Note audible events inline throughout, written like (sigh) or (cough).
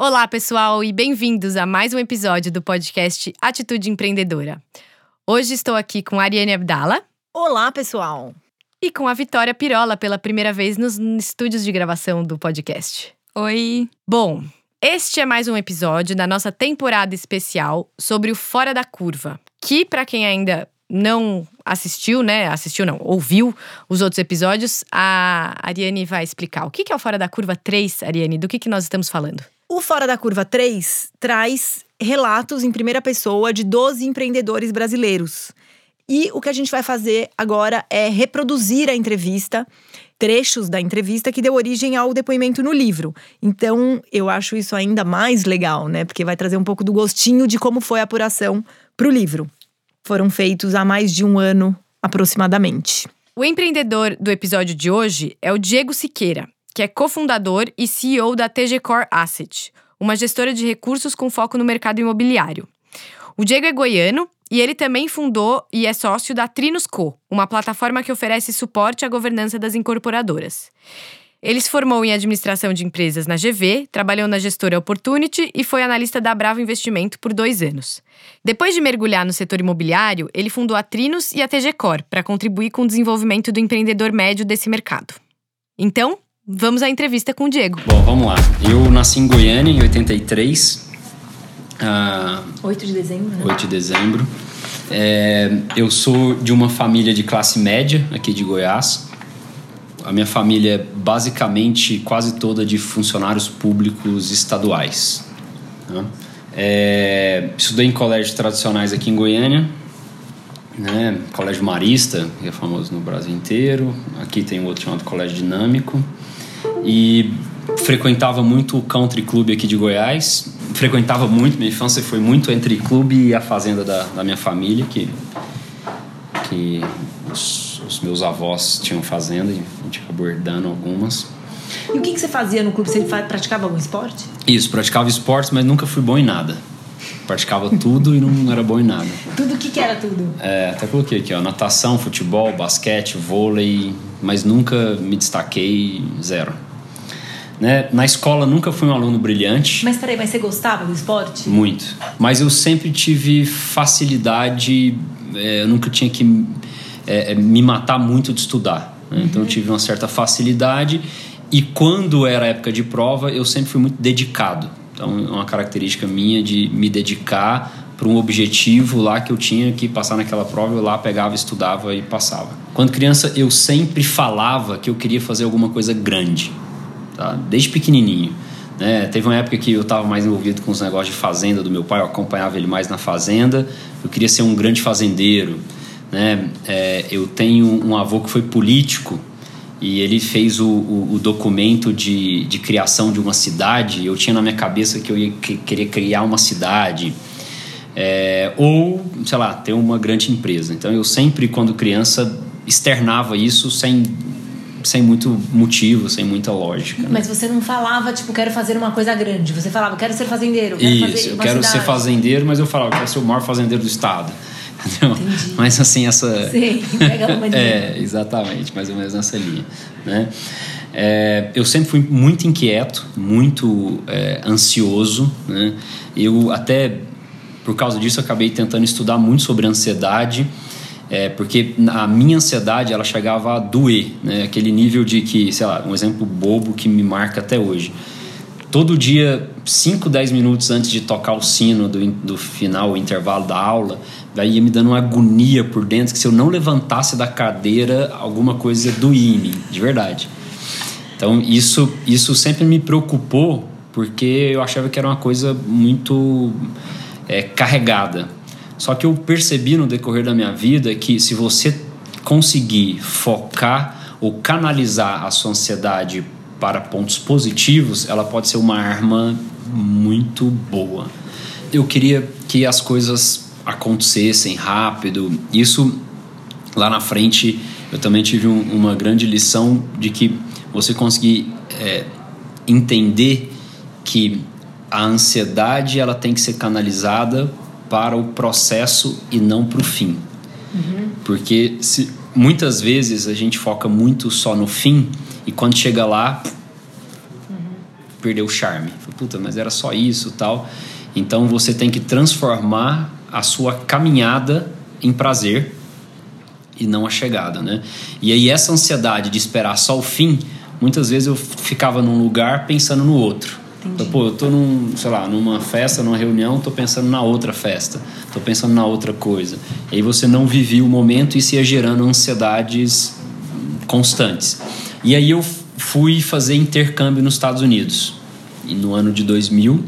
Olá, pessoal, e bem-vindos a mais um episódio do podcast Atitude Empreendedora. Hoje estou aqui com a Ariane Abdala. Olá, pessoal. E com a Vitória Pirola pela primeira vez nos estúdios de gravação do podcast. Oi. Bom, este é mais um episódio da nossa temporada especial sobre o Fora da Curva, que para quem ainda não assistiu, né? Assistiu não, ouviu os outros episódios, a Ariane vai explicar. O que é o Fora da Curva 3, Ariane? Do que, que nós estamos falando? O Fora da Curva 3 traz relatos em primeira pessoa de 12 empreendedores brasileiros. E o que a gente vai fazer agora é reproduzir a entrevista, trechos da entrevista que deu origem ao depoimento no livro. Então, eu acho isso ainda mais legal, né? Porque vai trazer um pouco do gostinho de como foi a apuração para o livro. Foram feitos há mais de um ano aproximadamente. O empreendedor do episódio de hoje é o Diego Siqueira que é cofundador e CEO da TG Core Asset, uma gestora de recursos com foco no mercado imobiliário. O Diego é goiano e ele também fundou e é sócio da Trinos Co, uma plataforma que oferece suporte à governança das incorporadoras. Ele se formou em administração de empresas na GV, trabalhou na gestora Opportunity e foi analista da Bravo Investimento por dois anos. Depois de mergulhar no setor imobiliário, ele fundou a Trinos e a TG Core para contribuir com o desenvolvimento do empreendedor médio desse mercado. Então, Vamos à entrevista com o Diego. Bom, vamos lá. Eu nasci em Goiânia em 83. Uh, 8 de dezembro, né? 8 de dezembro. É, eu sou de uma família de classe média aqui de Goiás. A minha família é basicamente quase toda de funcionários públicos estaduais. Né? É, estudei em colégios tradicionais aqui em Goiânia, né? Colégio Marista, que é famoso no Brasil inteiro. Aqui tem outro chamado Colégio Dinâmico e frequentava muito o country club aqui de Goiás. Frequentava muito, minha infância foi muito entre clube e a fazenda da, da minha família, que, que os, os, meus avós tinham fazenda e a gente acabou herdando algumas. E o que, que você fazia no clube? Você praticava algum esporte? Isso, praticava esportes, mas nunca fui bom em nada. Praticava tudo e não era bom em nada. Tudo o que, que era tudo? É, até coloquei aqui, ó, natação, futebol, basquete, vôlei, mas nunca me destaquei zero. Né? Na escola nunca fui um aluno brilhante. Mas peraí, mas você gostava do esporte? Muito. Mas eu sempre tive facilidade, é, eu nunca tinha que é, é me matar muito de estudar. Né? Uhum. Então eu uhum. tive uma certa facilidade e quando era época de prova eu sempre fui muito dedicado. É uma característica minha de me dedicar para um objetivo lá que eu tinha que passar naquela prova, eu lá pegava, estudava e passava. Quando criança eu sempre falava que eu queria fazer alguma coisa grande tá? desde pequenininho. Né? Teve uma época que eu estava mais envolvido com os negócios de fazenda do meu pai, eu acompanhava ele mais na fazenda. Eu queria ser um grande fazendeiro. Né? É, eu tenho um avô que foi político e ele fez o, o, o, documento de, de criação de uma cidade. Eu tinha na minha cabeça que eu ia que, querer criar uma cidade. É, ou, sei lá, ter uma grande empresa. Então eu sempre, quando criança, externava isso sem sem muito motivo, sem muita lógica. Né? Mas você não falava, tipo, quero fazer uma coisa grande. Você falava, quero ser fazendeiro. Quero Isso, eu quero cidade. ser fazendeiro, mas eu falava, quero ser o maior fazendeiro do estado. Mas assim, essa. Sim, pega uma (laughs) É, exatamente, mais ou menos nessa linha. Né? É, eu sempre fui muito inquieto, muito é, ansioso. Né? Eu até, por causa disso, acabei tentando estudar muito sobre ansiedade é, porque a minha ansiedade ela chegava a doer, né? aquele nível de que, sei lá, um exemplo bobo que me marca até hoje. Todo dia, 5, 10 minutos antes de tocar o sino do, do final, o intervalo da aula, daí ia me dando uma agonia por dentro que se eu não levantasse da cadeira, alguma coisa doía em mim, de verdade. Então isso, isso sempre me preocupou porque eu achava que era uma coisa muito é, carregada. Só que eu percebi no decorrer da minha vida que se você conseguir focar ou canalizar a sua ansiedade para pontos positivos, ela pode ser uma arma muito boa. Eu queria que as coisas acontecessem rápido. Isso lá na frente eu também tive um, uma grande lição de que você conseguir é, entender que a ansiedade ela tem que ser canalizada para o processo e não para o fim. Uhum. Porque se, muitas vezes a gente foca muito só no fim e quando chega lá, uhum. perdeu o charme. puta, mas era só isso tal. Então você tem que transformar a sua caminhada em prazer e não a chegada, né? E aí essa ansiedade de esperar só o fim, muitas vezes eu ficava num lugar pensando no outro. Então, pô, eu tô num, sei lá, numa festa, numa reunião, tô pensando na outra festa, tô pensando na outra coisa. E aí você não vivia o momento e se ia gerando ansiedades constantes. E aí eu fui fazer intercâmbio nos Estados Unidos. E no ano de 2000,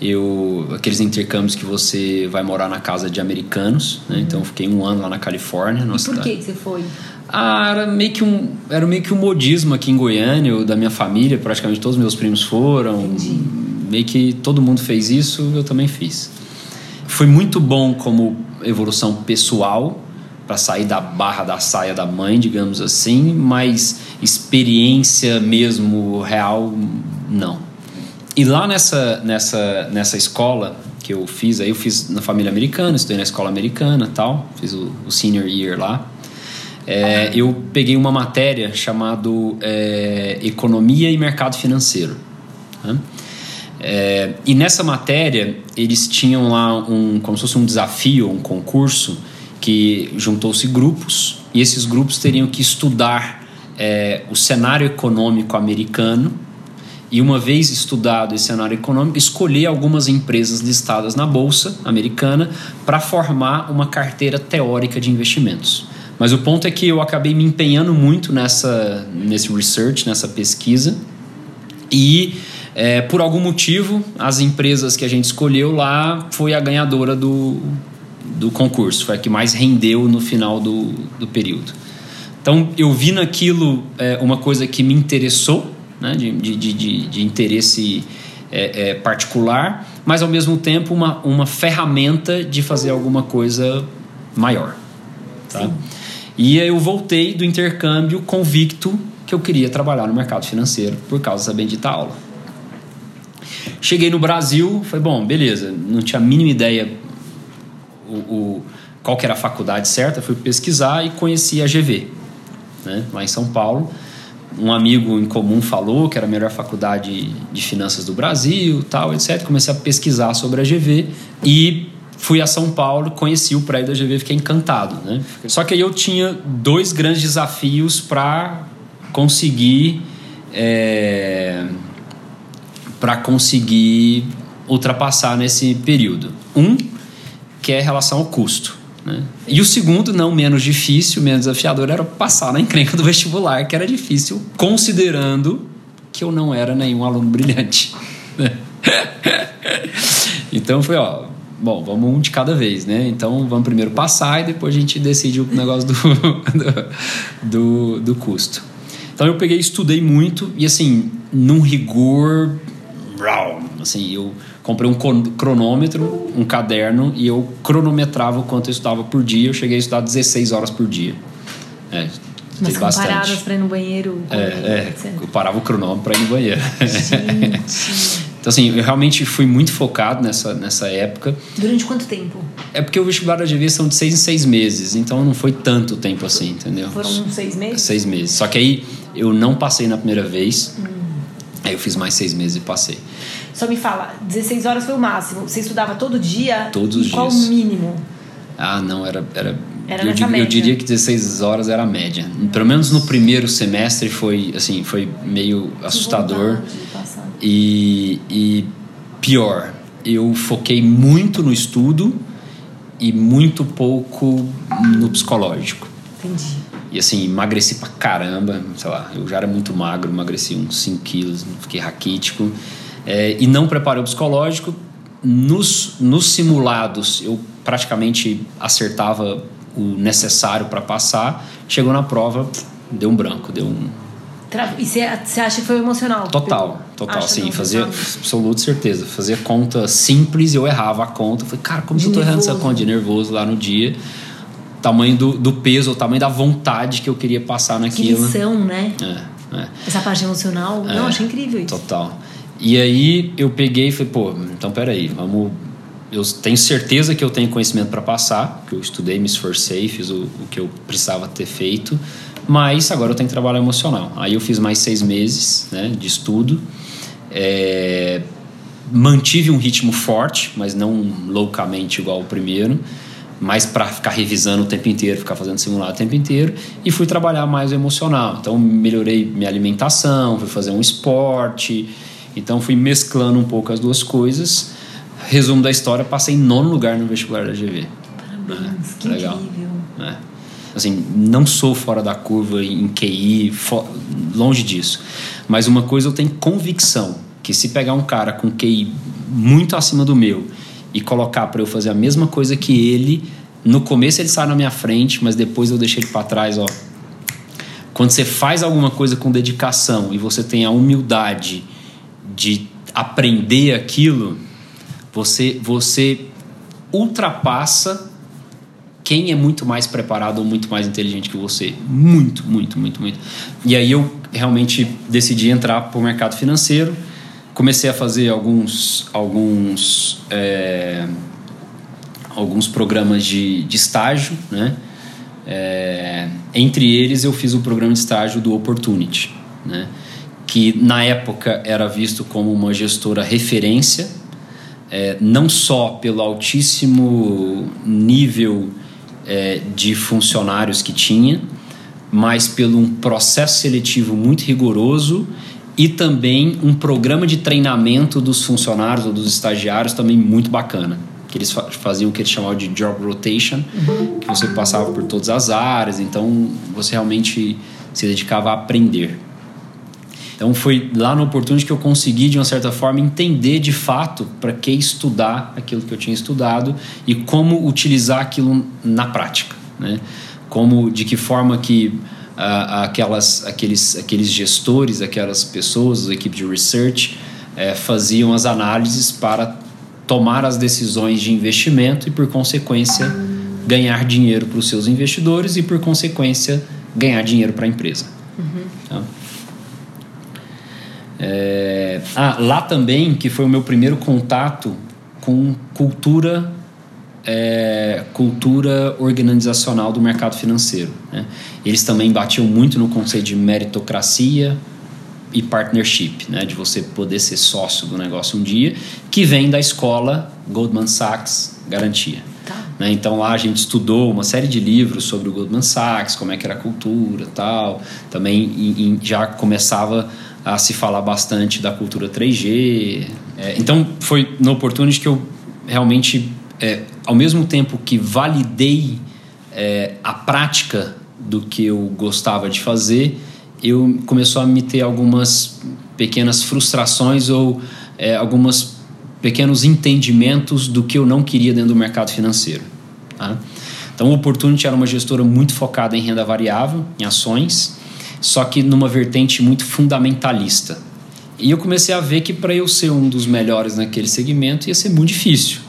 eu aqueles intercâmbios que você vai morar na casa de americanos, né? Então eu fiquei um ano lá na Califórnia. E por que você foi? Ah, era meio que um, era meio que um modismo aqui em Goiânia, eu, da minha família, praticamente todos os meus primos foram. Entendi. Meio que todo mundo fez isso, eu também fiz. Foi muito bom como evolução pessoal, para sair da barra da saia da mãe, digamos assim, mas experiência mesmo real, não. E lá nessa, nessa, nessa escola que eu fiz, aí eu fiz na família americana, estudei na escola americana tal, fiz o, o senior year lá. É, eu peguei uma matéria chamada é, Economia e Mercado Financeiro. Né? É, e nessa matéria, eles tinham lá um, como se fosse um desafio, um concurso, que juntou-se grupos, e esses grupos teriam que estudar é, o cenário econômico americano, e uma vez estudado esse cenário econômico, escolher algumas empresas listadas na Bolsa Americana para formar uma carteira teórica de investimentos. Mas o ponto é que eu acabei me empenhando muito nessa, nesse research, nessa pesquisa. E é, por algum motivo, as empresas que a gente escolheu lá foi a ganhadora do, do concurso, foi a que mais rendeu no final do, do período. Então eu vi naquilo é, uma coisa que me interessou, né, de, de, de, de interesse é, é, particular, mas ao mesmo tempo uma, uma ferramenta de fazer alguma coisa maior. Tá? Sim. E eu voltei do intercâmbio convicto que eu queria trabalhar no mercado financeiro por causa dessa bendita aula. Cheguei no Brasil, foi bom, beleza, não tinha a mínima ideia o, o, qual que era a faculdade certa, fui pesquisar e conheci a GV, né, lá em São Paulo. Um amigo em comum falou que era a melhor faculdade de finanças do Brasil, tal, etc. Comecei a pesquisar sobre a GV e fui a São Paulo, conheci o prédio da GV, fiquei encantado, né? Só que aí eu tinha dois grandes desafios para conseguir é, para conseguir ultrapassar nesse período. Um que é relação ao custo. Né? E o segundo, não menos difícil, menos desafiador, era passar na encrenca do vestibular, que era difícil, considerando que eu não era nenhum aluno brilhante. Né? (laughs) então foi, ó, bom, vamos um de cada vez, né? Então vamos primeiro passar e depois a gente decide o negócio do, (laughs) do, do, custo. Então eu peguei, estudei muito e assim, num rigor, assim, eu comprei um cronômetro, um caderno e eu cronometrava o quanto eu estudava por dia. Eu cheguei a estudar 16 horas por dia. É, Mas bastante. paradas para ir no banheiro? É, é, eu parava o cronômetro para ir no banheiro. Gente. (laughs) Então, assim, eu realmente fui muito focado nessa, nessa época. Durante quanto tempo? É porque o vestibular da GV são de seis em seis meses, então não foi tanto tempo assim, entendeu? Foram seis meses? Seis meses. Só que aí eu não passei na primeira vez, hum. aí eu fiz mais seis meses e passei. Só me fala, 16 horas foi o máximo. Você estudava todo dia? Todos os dias. Qual o mínimo? Ah, não, era. era, era eu, média. eu diria que 16 horas era a média. Pelo menos no primeiro semestre foi assim, foi meio assustador. E, e pior, eu foquei muito no estudo e muito pouco no psicológico. Entendi. E assim, emagreci pra caramba, sei lá, eu já era muito magro, emagreci uns 5 quilos, fiquei raquítico. É, e não preparei o psicológico. Nos, nos simulados, eu praticamente acertava o necessário para passar. Chegou na prova, deu um branco, deu um, e você acha que foi emocional? Total, total. Sim, fazia absoluta certeza. Fazia conta simples e eu errava a conta. Falei, cara, como de que eu tô errando essa conta de nervoso lá no dia? Tamanho do, do peso, o tamanho da vontade que eu queria passar naquilo. Que lição, né? É, é. Essa parte emocional, é, não, achei incrível isso. Total. E aí eu peguei e falei, pô, então peraí, vamos. Eu tenho certeza que eu tenho conhecimento para passar, que eu estudei, me esforcei, fiz o, o que eu precisava ter feito mas agora eu tenho que trabalhar emocional. Aí eu fiz mais seis meses né, de estudo. É, mantive um ritmo forte, mas não loucamente igual o primeiro, mais para ficar revisando o tempo inteiro, ficar fazendo simulado o tempo inteiro, e fui trabalhar mais o emocional. Então melhorei minha alimentação, fui fazer um esporte, então fui mesclando um pouco as duas coisas. Resumo da história, passei em nono lugar no vestibular da GV. Parabéns, é, que legal. incrível. Assim, não sou fora da curva em QI, longe disso. Mas uma coisa eu tenho convicção, que se pegar um cara com QI muito acima do meu e colocar para eu fazer a mesma coisa que ele, no começo ele sai na minha frente, mas depois eu deixei ele para trás, ó. Quando você faz alguma coisa com dedicação e você tem a humildade de aprender aquilo, você você ultrapassa quem é muito mais preparado ou muito mais inteligente que você. Muito, muito, muito, muito. E aí eu realmente decidi entrar para o mercado financeiro. Comecei a fazer alguns, alguns, é, alguns programas de, de estágio, né? É, entre eles eu fiz o programa de estágio do Opportunity, né? que na época era visto como uma gestora referência, é, não só pelo altíssimo nível é, de funcionários que tinha, mas pelo um processo seletivo muito rigoroso e também um programa de treinamento dos funcionários ou dos estagiários também muito bacana. Que eles faziam o que eles chamavam de job rotation, que você passava por todas as áreas, então você realmente se dedicava a aprender. Então foi lá no Opportunity que eu consegui, de uma certa forma, entender de fato para que estudar aquilo que eu tinha estudado e como utilizar aquilo na prática. Né? Como, de que forma que uh, aquelas, aqueles, aqueles gestores, aquelas pessoas, a equipe de research, uh, faziam as análises para tomar as decisões de investimento e, por consequência, ganhar dinheiro para os seus investidores e, por consequência, ganhar dinheiro para a empresa. Uhum. Tá? É, ah, lá também, que foi o meu primeiro contato com cultura é, cultura organizacional do mercado financeiro. Né? Eles também batiam muito no conceito de meritocracia e partnership, né? de você poder ser sócio do negócio um dia, que vem da escola Goldman Sachs Garantia. Tá. Né? Então lá a gente estudou uma série de livros sobre o Goldman Sachs, como é que era a cultura tal. Também em, em, já começava a se falar bastante da cultura 3G. É, então foi no Opportunity que eu realmente, é, ao mesmo tempo que validei é, a prática do que eu gostava de fazer, eu começou a me ter algumas pequenas frustrações ou é, alguns pequenos entendimentos do que eu não queria dentro do mercado financeiro. Tá? Então, o Opportunity era uma gestora muito focada em renda variável, em ações, só que numa vertente muito fundamentalista. E eu comecei a ver que para eu ser um dos melhores naquele segmento ia ser muito difícil.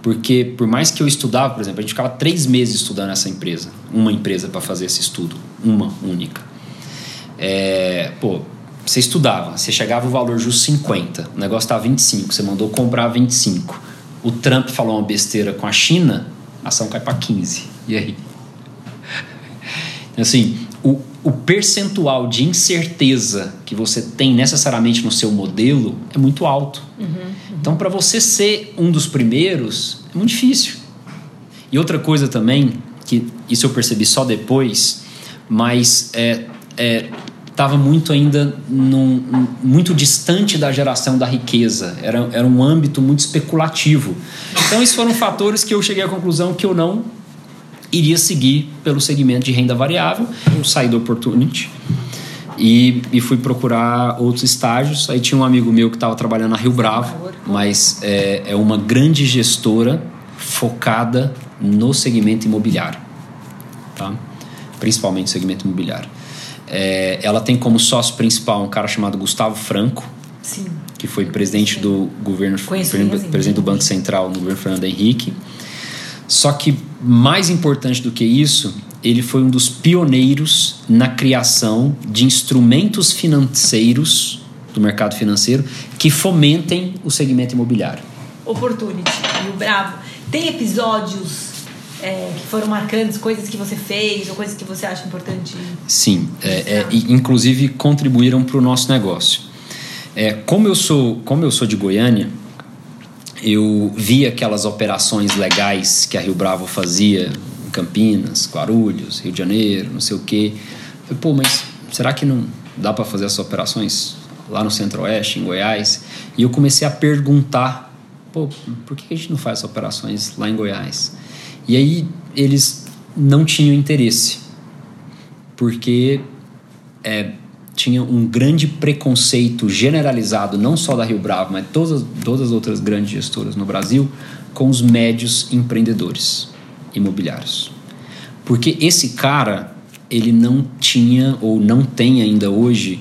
Porque por mais que eu estudava, por exemplo, a gente ficava três meses estudando essa empresa, uma empresa para fazer esse estudo, uma única. É, pô, você estudava, você chegava o valor justo 50, o negócio estava 25, você mandou comprar 25. O Trump falou uma besteira com a China, a ação cai para 15. E aí? (laughs) Assim, o, o percentual de incerteza que você tem necessariamente no seu modelo é muito alto. Uhum, uhum. Então, para você ser um dos primeiros, é muito difícil. E outra coisa também, que isso eu percebi só depois, mas é, estava muito ainda num, muito distante da geração da riqueza. Era, era um âmbito muito especulativo. Então, esses foram fatores que eu cheguei à conclusão que eu não iria seguir pelo segmento de renda variável. Eu saí do Opportunity e, e fui procurar outros estágios. Aí tinha um amigo meu que estava trabalhando na Rio Bravo, mas é, é uma grande gestora focada no segmento imobiliário, tá? principalmente no segmento imobiliário. É, ela tem como sócio principal um cara chamado Gustavo Franco, Sim. que foi presidente Sim. do governo, presidente do Banco Central no governo Fernando Henrique. Só que mais importante do que isso, ele foi um dos pioneiros na criação de instrumentos financeiros do mercado financeiro que fomentem o segmento imobiliário. Opportunity e o Bravo. Tem episódios é, que foram marcantes, coisas que você fez ou coisas que você acha importante? Sim, é, é, inclusive contribuíram para o nosso negócio. É, como eu sou como eu sou de Goiânia, eu via aquelas operações legais que a Rio Bravo fazia em Campinas, Guarulhos, Rio de Janeiro, não sei o quê. falei, pô, mas será que não dá para fazer essas operações lá no Centro-Oeste, em Goiás? E eu comecei a perguntar, pô, por que a gente não faz operações lá em Goiás? E aí eles não tinham interesse, porque é, tinha um grande preconceito generalizado, não só da Rio Bravo, mas todas, todas as outras grandes gestoras no Brasil, com os médios empreendedores imobiliários. Porque esse cara, ele não tinha ou não tem ainda hoje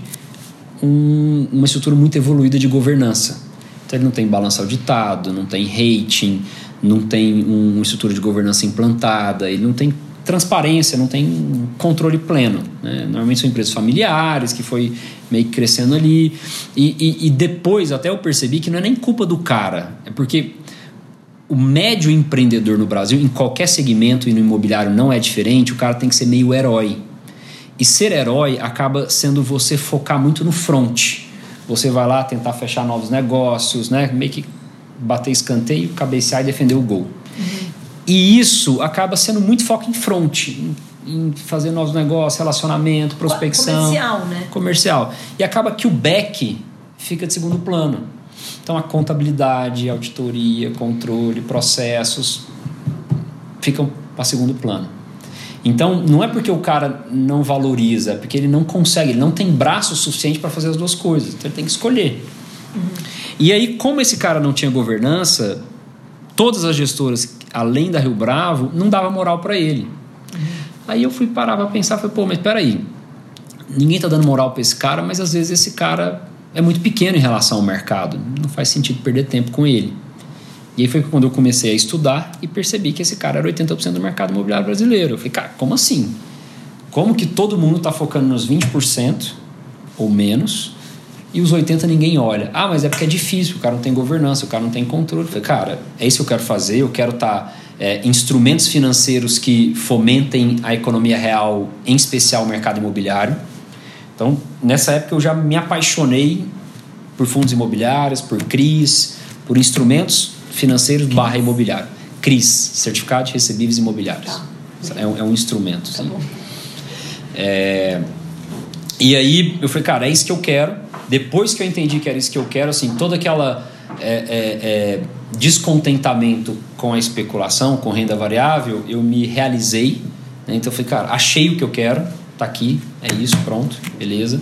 um, uma estrutura muito evoluída de governança. Então ele não tem balanço auditado, não tem rating, não tem uma estrutura de governança implantada, ele não tem transparência, não tem controle pleno. Né? Normalmente são empresas familiares que foi meio que crescendo ali. E, e, e, depois até eu percebi que não é nem culpa do cara, é porque o médio empreendedor no Brasil, em qualquer segmento e no imobiliário não é diferente, o cara tem que ser meio herói. E ser herói acaba sendo você focar muito no front. Você vai lá tentar fechar novos negócios, né? meio que bater escanteio, cabecear e defender o gol. E isso acaba sendo muito foco em front, em, em fazer novos negócios, relacionamento, prospecção. Comercial, né? Comercial. E acaba que o back fica de segundo plano. Então a contabilidade, auditoria, controle, processos ficam para segundo plano. Então não é porque o cara não valoriza, é porque ele não consegue, ele não tem braço suficiente para fazer as duas coisas. Então ele tem que escolher. Uhum. E aí, como esse cara não tinha governança, todas as gestoras, além da Rio Bravo, não dava moral para ele. Aí eu fui parar para pensar, falei, pô, mas peraí, ninguém tá dando moral para esse cara, mas às vezes esse cara é muito pequeno em relação ao mercado, não faz sentido perder tempo com ele. E aí foi quando eu comecei a estudar e percebi que esse cara era 80% do mercado imobiliário brasileiro. Eu falei, cara, como assim? Como que todo mundo está focando nos 20% ou menos e os 80 ninguém olha. Ah, mas é porque é difícil, o cara não tem governança, o cara não tem controle. Cara, é isso que eu quero fazer, eu quero estar tá, é, instrumentos financeiros que fomentem a economia real, em especial o mercado imobiliário. Então, nessa época eu já me apaixonei por fundos imobiliários, por CRIs, por instrumentos financeiros barra imobiliário. CRIs, Certificado de Recebíveis Imobiliários. É um, é um instrumento. Tá é, e aí eu falei, cara, é isso que eu quero depois que eu entendi que era isso que eu quero, assim, todo aquela é, é, é, descontentamento com a especulação, com renda variável, eu me realizei. Né? Então eu falei, cara, achei o que eu quero, tá aqui, é isso, pronto, beleza.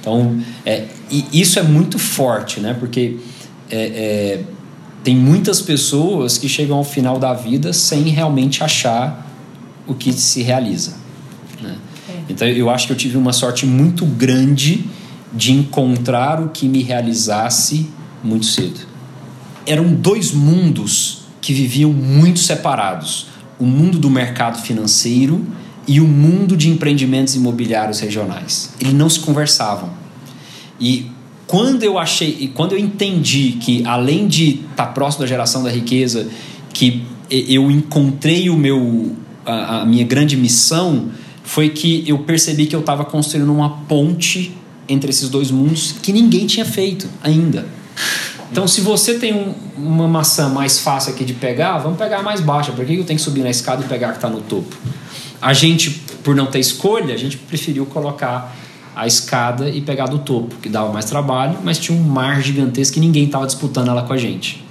Então, é, isso é muito forte, né? Porque é, é, tem muitas pessoas que chegam ao final da vida sem realmente achar o que se realiza. Então eu acho que eu tive uma sorte muito grande de encontrar o que me realizasse muito cedo. Eram dois mundos que viviam muito separados: o mundo do mercado financeiro e o mundo de empreendimentos imobiliários regionais. Eles não se conversavam. E quando eu achei, e quando eu entendi que além de estar próximo da geração da riqueza, que eu encontrei o meu a, a minha grande missão, foi que eu percebi que eu estava construindo uma ponte entre esses dois mundos que ninguém tinha feito ainda. Então, se você tem um, uma maçã mais fácil aqui de pegar, vamos pegar a mais baixa. Por que eu tenho que subir na escada e pegar a que está no topo? A gente, por não ter escolha, a gente preferiu colocar a escada e pegar do topo, que dava mais trabalho, mas tinha um mar gigantesco que ninguém estava disputando ela com a gente.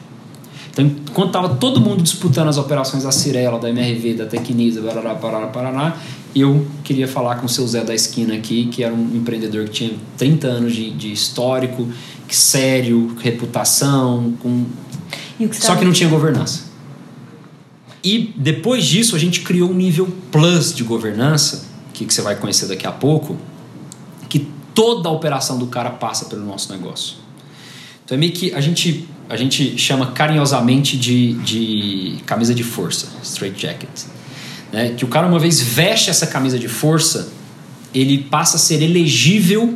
Então, enquanto estava todo mundo disputando as operações da Cirela, da MRV, da Tecnisa, Parará, Parará, Paraná, eu queria falar com o seu Zé da esquina aqui, que era um empreendedor que tinha 30 anos de, de histórico, que sério, reputação, com... Que só que não tinha governança. E depois disso a gente criou um nível plus de governança, que, que você vai conhecer daqui a pouco, que toda a operação do cara passa pelo nosso negócio. Então é meio que a gente a gente chama carinhosamente de, de camisa de força, straight jacket. Né? Que o cara, uma vez veste essa camisa de força, ele passa a ser elegível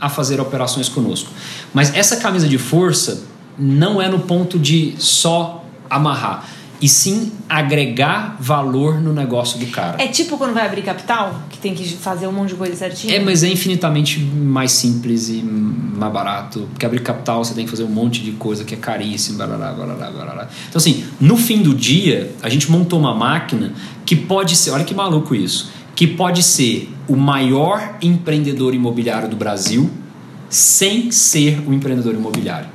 a fazer operações conosco. Mas essa camisa de força não é no ponto de só amarrar. E sim agregar valor no negócio do cara. É tipo quando vai abrir capital, que tem que fazer um monte de coisa certinho? É, mas é infinitamente mais simples e mais barato. Porque abrir capital você tem que fazer um monte de coisa que é caríssimo, blá, blá, blá. Então, assim, no fim do dia, a gente montou uma máquina que pode ser, olha que maluco isso, que pode ser o maior empreendedor imobiliário do Brasil sem ser o empreendedor imobiliário.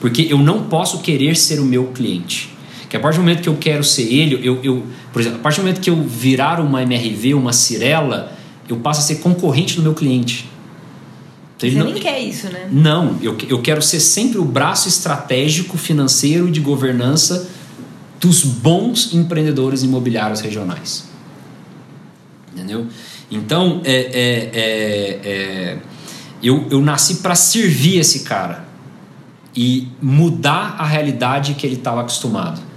Porque eu não posso querer ser o meu cliente. Que a partir do momento que eu quero ser ele, eu, eu, por exemplo, a partir do momento que eu virar uma MRV, uma Cirela, eu passo a ser concorrente do meu cliente. Então, Você não, nem quer isso, né? Não, eu, eu quero ser sempre o braço estratégico, financeiro e de governança dos bons empreendedores imobiliários regionais. Entendeu? Então, é, é, é, é eu, eu nasci para servir esse cara e mudar a realidade que ele estava acostumado.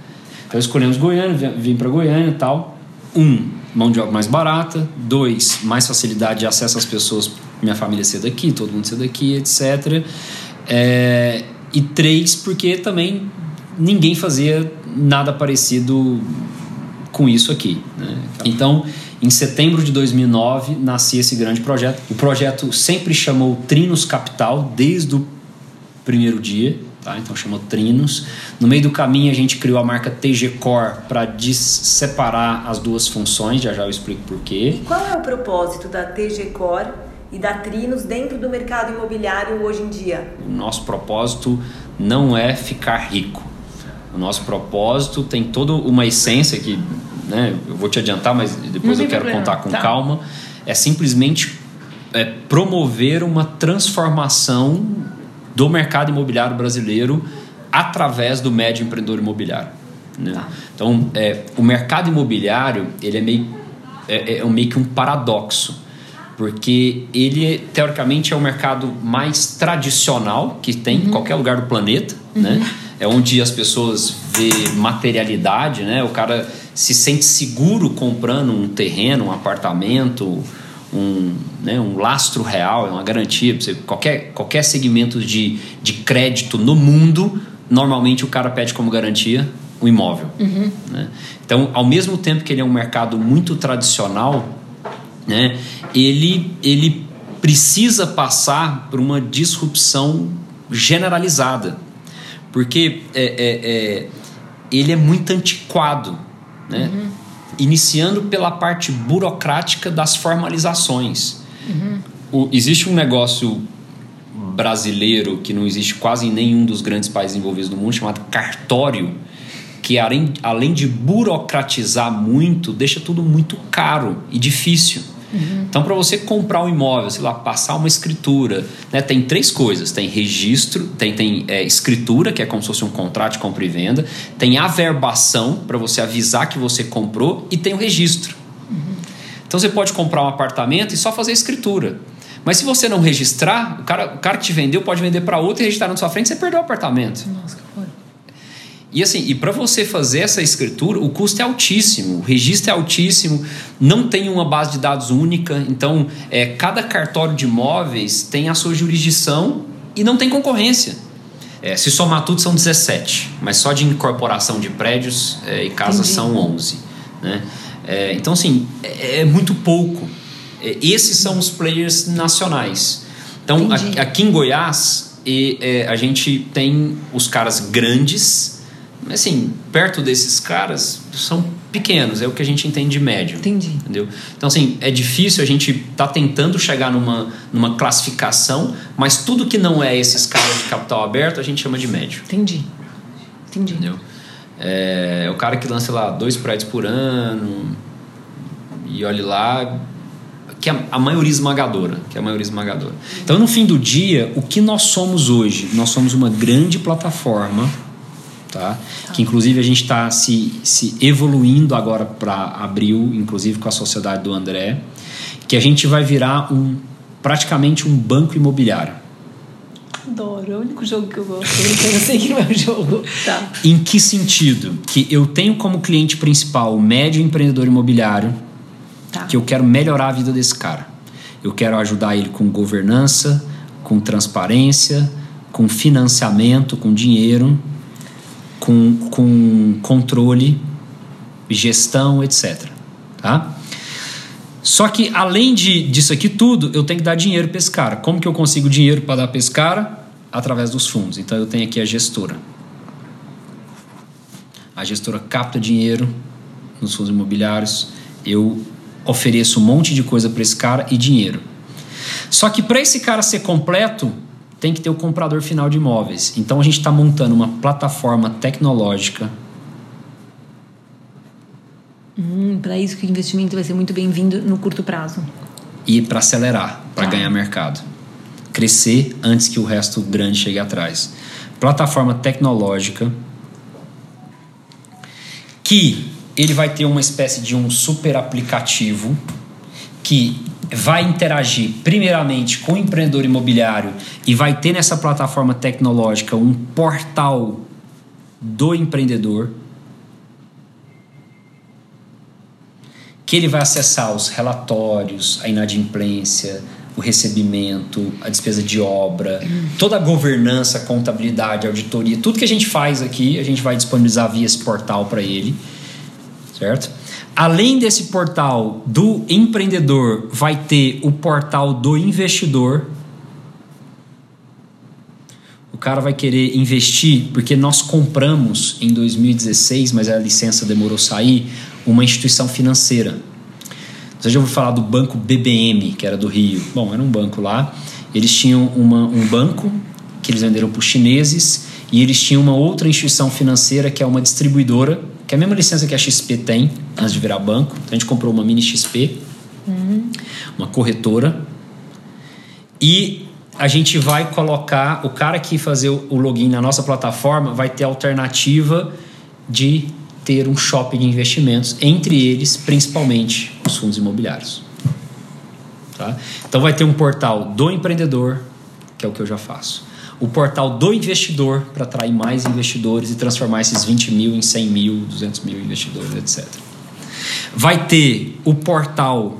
Então escolhemos Goiânia, vim para Goiânia e tal. Um, mão de obra mais barata. Dois, mais facilidade de acesso às pessoas. Minha família ser daqui, todo mundo ser daqui, etc. É, e três, porque também ninguém fazia nada parecido com isso aqui. Né? Então, em setembro de 2009, nascia esse grande projeto. O projeto sempre chamou Trinos Capital, desde o primeiro dia. Tá? Então chamou Trinos. No meio do caminho a gente criou a marca TG Core para separar as duas funções, já já eu explico por quê. E qual é o propósito da TG Core e da Trinos dentro do mercado imobiliário hoje em dia? O nosso propósito não é ficar rico. O nosso propósito tem toda uma essência que né, eu vou te adiantar, mas depois eu quero problema. contar com tá. calma. É simplesmente é, promover uma transformação do mercado imobiliário brasileiro através do médio empreendedor imobiliário. Né? Tá. Então, é, o mercado imobiliário ele é meio, é, é meio que um paradoxo, porque ele, teoricamente, é o mercado mais tradicional que tem uhum. em qualquer lugar do planeta, uhum. né? É onde as pessoas vê materialidade, né? O cara se sente seguro comprando um terreno, um apartamento, um, né, um lastro real, é uma garantia. Você, qualquer, qualquer segmento de, de crédito no mundo, normalmente o cara pede como garantia o um imóvel. Uhum. Né? Então, ao mesmo tempo que ele é um mercado muito tradicional, né, ele, ele precisa passar por uma disrupção generalizada. Porque é, é, é, ele é muito antiquado. Né? Uhum iniciando pela parte burocrática das formalizações. Uhum. O, existe um negócio brasileiro que não existe quase em nenhum dos grandes países envolvidos no mundo, chamado cartório, que além, além de burocratizar muito, deixa tudo muito caro e difícil. Uhum. Então, para você comprar um imóvel, sei lá, passar uma escritura, né, tem três coisas: tem registro, tem, tem é, escritura, que é como se fosse um contrato de compra e venda, tem averbação, para você avisar que você comprou, e tem o registro. Uhum. Então, você pode comprar um apartamento e só fazer a escritura. Mas se você não registrar, o cara, o cara que te vendeu pode vender para outro e registrar na sua frente, você perdeu o apartamento. Nossa. E assim, e para você fazer essa escritura, o custo é altíssimo, o registro é altíssimo, não tem uma base de dados única, então é, cada cartório de imóveis tem a sua jurisdição e não tem concorrência. É, se somar tudo são 17, mas só de incorporação de prédios é, e casas são 11. Né? É, então, assim, é, é muito pouco. É, esses são os players nacionais. Então, aqui em Goiás, e, a gente tem os caras grandes assim, perto desses caras, são pequenos, é o que a gente entende de médio. Entendi. Entendeu? Então, assim, é difícil, a gente tá tentando chegar numa, numa classificação, mas tudo que não é esses caras de capital aberto, a gente chama de médio. Entendi. Entendi. Entendeu? É, é o cara que lança lá dois prédios por ano e olhe lá que é a maioria esmagadora, que é a maioria esmagadora. Então, no fim do dia, o que nós somos hoje? Nós somos uma grande plataforma Tá? Que inclusive a gente está se, se evoluindo agora para abril, inclusive com a sociedade do André, que a gente vai virar um praticamente um banco imobiliário. Adoro, é o único jogo que eu gosto. Eu sei que não é o jogo. Tá. Em que sentido? Que eu tenho como cliente principal o médio empreendedor imobiliário, tá. que eu quero melhorar a vida desse cara. Eu quero ajudar ele com governança, com transparência, com financiamento, com dinheiro com, com controle gestão, etc. Tá? Só que além de, disso aqui tudo, eu tenho que dar dinheiro para esse cara. Como que eu consigo dinheiro para dar para esse cara? Através dos fundos. Então eu tenho aqui a gestora. A gestora capta dinheiro nos fundos imobiliários. Eu ofereço um monte de coisa para esse cara e dinheiro. Só que para esse cara ser completo, tem que ter o comprador final de imóveis. Então a gente está montando uma plataforma tecnológica Hum, para isso que o investimento vai ser muito bem-vindo no curto prazo. E para acelerar, para tá. ganhar mercado. Crescer antes que o resto grande chegue atrás. Plataforma tecnológica que ele vai ter uma espécie de um super aplicativo que vai interagir primeiramente com o empreendedor imobiliário e vai ter nessa plataforma tecnológica um portal do empreendedor que ele vai acessar os relatórios, a inadimplência, o recebimento, a despesa de obra, toda a governança, contabilidade, auditoria, tudo que a gente faz aqui, a gente vai disponibilizar via esse portal para ele, certo? Além desse portal do empreendedor, vai ter o portal do investidor. O cara vai querer investir porque nós compramos em 2016, mas a licença demorou a sair uma instituição financeira. Você já ouviu falar do banco BBM, que era do Rio? Bom, era um banco lá. Eles tinham uma, um banco que eles venderam para os chineses e eles tinham uma outra instituição financeira que é uma distribuidora, que é a mesma licença que a XP tem antes de virar banco. Então a gente comprou uma mini XP, uhum. uma corretora, e a gente vai colocar o cara que fazer o login na nossa plataforma vai ter alternativa de ter um shopping de investimentos, entre eles, principalmente, os fundos imobiliários. Tá? Então, vai ter um portal do empreendedor, que é o que eu já faço. O portal do investidor, para atrair mais investidores e transformar esses 20 mil em 100 mil, 200 mil investidores, etc. Vai ter o portal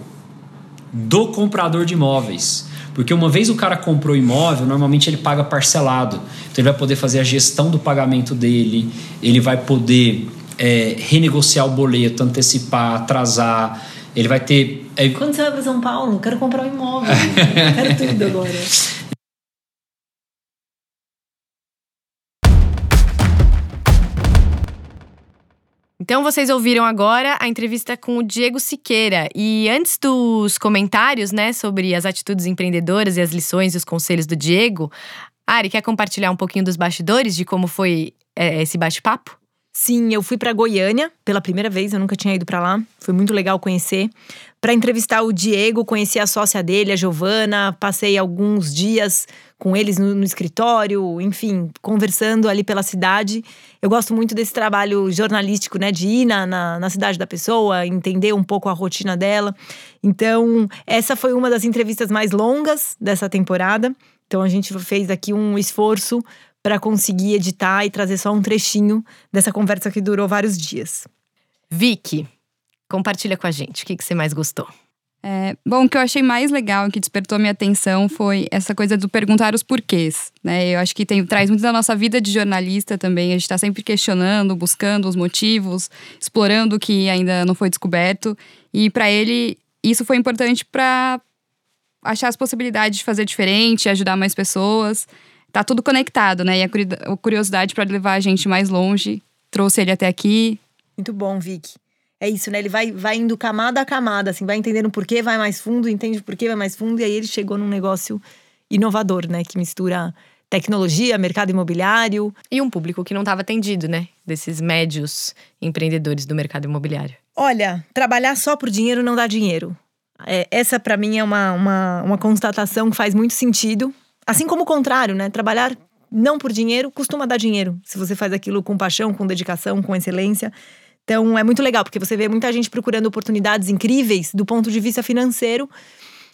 do comprador de imóveis. Porque uma vez o cara comprou imóvel, normalmente ele paga parcelado. Então ele vai poder fazer a gestão do pagamento dele, ele vai poder é, renegociar o boleto, antecipar, atrasar. Ele vai ter. É... Quando você vai para São Paulo, quero comprar um imóvel. (laughs) quero tudo agora. Então vocês ouviram agora a entrevista com o Diego Siqueira. E antes dos comentários, né, sobre as atitudes empreendedoras e as lições e os conselhos do Diego, Ari, quer compartilhar um pouquinho dos bastidores de como foi é, esse bate-papo? Sim, eu fui para Goiânia pela primeira vez, eu nunca tinha ido para lá. Foi muito legal conhecer. Para entrevistar o Diego, conheci a sócia dele, a Giovana, passei alguns dias com eles no, no, escritório, enfim, conversando ali pela cidade. Eu gosto muito desse trabalho jornalístico, né, de ir na, na, na cidade da pessoa, entender um pouco a rotina dela. Então, essa foi uma das entrevistas mais longas dessa temporada. Então, a gente fez aqui um esforço para conseguir editar e trazer só um trechinho dessa conversa que durou vários dias. Vicky, compartilha com a gente o que, que você mais gostou. É, bom, o que eu achei mais legal, que despertou minha atenção, foi essa coisa do perguntar os porquês. Né? Eu acho que tem, traz muito da nossa vida de jornalista também. A gente está sempre questionando, buscando os motivos, explorando o que ainda não foi descoberto. E para ele, isso foi importante para achar as possibilidades de fazer diferente, ajudar mais pessoas tá tudo conectado, né? E a curiosidade para levar a gente mais longe trouxe ele até aqui. Muito bom, Vic. É isso, né? Ele vai, vai indo camada a camada, assim, vai entendendo por que vai mais fundo, entende por que vai mais fundo, e aí ele chegou num negócio inovador, né? Que mistura tecnologia, mercado imobiliário. E um público que não estava atendido, né? Desses médios empreendedores do mercado imobiliário. Olha, trabalhar só por dinheiro não dá dinheiro. É, essa, para mim, é uma, uma, uma constatação que faz muito sentido. Assim como o contrário, né? Trabalhar não por dinheiro costuma dar dinheiro, se você faz aquilo com paixão, com dedicação, com excelência. Então é muito legal, porque você vê muita gente procurando oportunidades incríveis do ponto de vista financeiro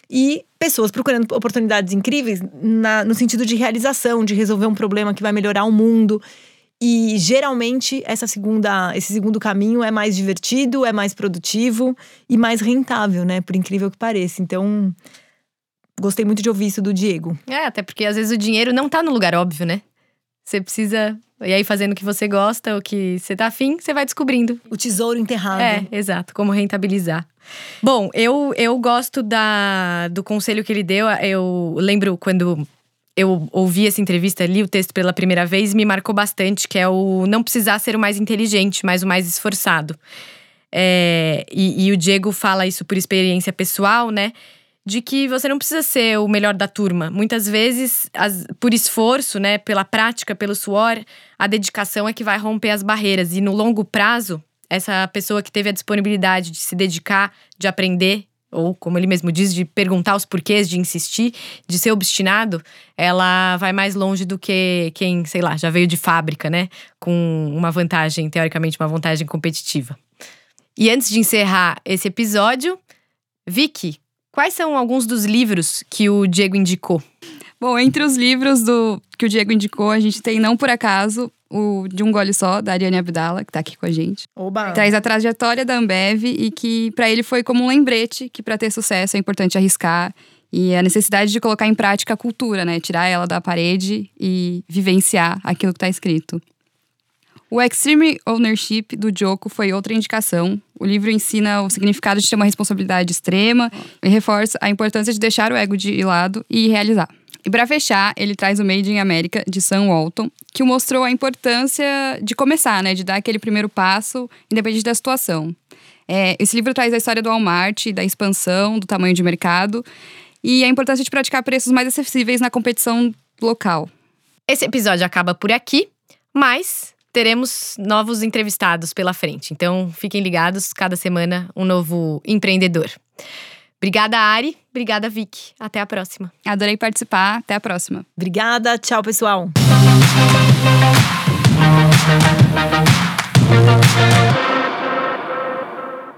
e pessoas procurando oportunidades incríveis na, no sentido de realização, de resolver um problema que vai melhorar o mundo. E geralmente essa segunda, esse segundo caminho é mais divertido, é mais produtivo e mais rentável, né? Por incrível que pareça. Então, Gostei muito de ouvir isso do Diego. É, até porque às vezes o dinheiro não tá no lugar óbvio, né? Você precisa E aí, fazendo o que você gosta, o que você tá afim, você vai descobrindo. O tesouro enterrado. É, exato. Como rentabilizar. Bom, eu, eu gosto da, do conselho que ele deu. Eu lembro quando eu ouvi essa entrevista, li o texto pela primeira vez, me marcou bastante, que é o não precisar ser o mais inteligente, mas o mais esforçado. É, e, e o Diego fala isso por experiência pessoal, né? De que você não precisa ser o melhor da turma. Muitas vezes, as, por esforço, né, pela prática, pelo suor, a dedicação é que vai romper as barreiras. E no longo prazo, essa pessoa que teve a disponibilidade de se dedicar, de aprender, ou como ele mesmo diz, de perguntar os porquês, de insistir, de ser obstinado, ela vai mais longe do que quem, sei lá, já veio de fábrica, né, com uma vantagem, teoricamente, uma vantagem competitiva. E antes de encerrar esse episódio, Vicky, Quais são alguns dos livros que o Diego indicou? Bom, entre os livros do que o Diego indicou, a gente tem Não Por Acaso, o De Um Gole Só, da Ariane Abdala, que tá aqui com a gente. Oba! Traz a trajetória da Ambev e que para ele foi como um lembrete que para ter sucesso é importante arriscar e a necessidade de colocar em prática a cultura, né? Tirar ela da parede e vivenciar aquilo que está escrito. O Extreme Ownership do Joko foi outra indicação. O livro ensina o significado de ter uma responsabilidade extrema e reforça a importância de deixar o ego de lado e realizar. E para fechar, ele traz o Made in America de Sam Walton, que mostrou a importância de começar, né, de dar aquele primeiro passo, independente da situação. É, esse livro traz a história do Walmart, da expansão, do tamanho de mercado e a importância de praticar preços mais acessíveis na competição local. Esse episódio acaba por aqui, mas teremos novos entrevistados pela frente. Então, fiquem ligados, cada semana um novo empreendedor. Obrigada, Ari. Obrigada, Vicky. Até a próxima. Adorei participar. Até a próxima. Obrigada. Tchau, pessoal.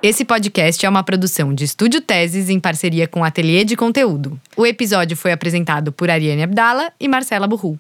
Esse podcast é uma produção de Estúdio Teses em parceria com o Ateliê de Conteúdo. O episódio foi apresentado por Ariane Abdala e Marcela Burru.